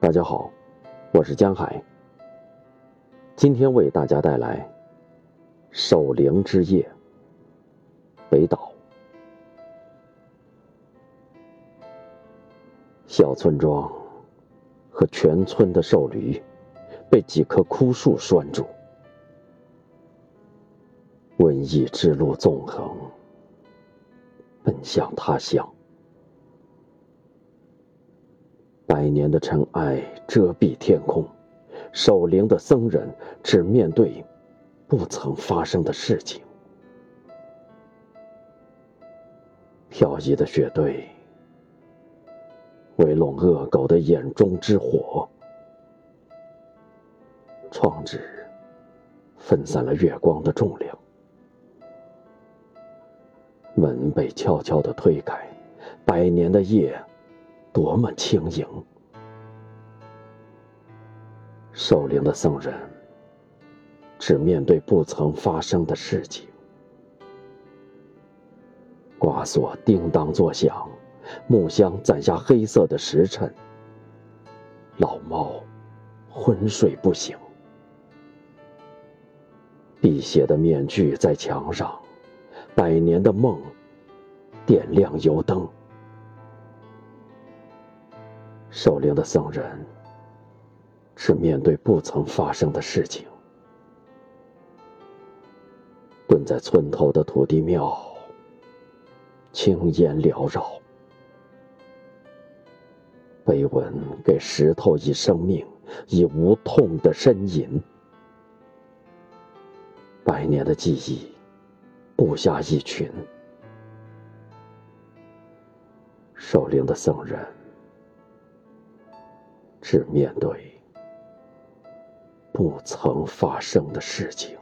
大家好，我是江海。今天为大家带来《守灵之夜》。北岛。小村庄和全村的瘦驴被几棵枯树拴住，瘟疫之路纵横，奔向他乡。百年的尘埃遮蔽天空，守灵的僧人只面对不曾发生的事情。飘逸的雪堆，围拢恶狗的眼中之火；窗纸分散了月光的重量，门被悄悄地推开，百年的夜。多么轻盈！守灵的僧人只面对不曾发生的事情。挂锁叮当作响，木箱攒下黑色的时辰。老猫昏睡不醒，辟邪的面具在墙上，百年的梦点亮油灯。守灵的僧人，是面对不曾发生的事情，蹲在村头的土地庙，青烟缭绕，碑文给石头以生命，以无痛的呻吟，百年的记忆，布下一群，守灵的僧人。只面对不曾发生的事情。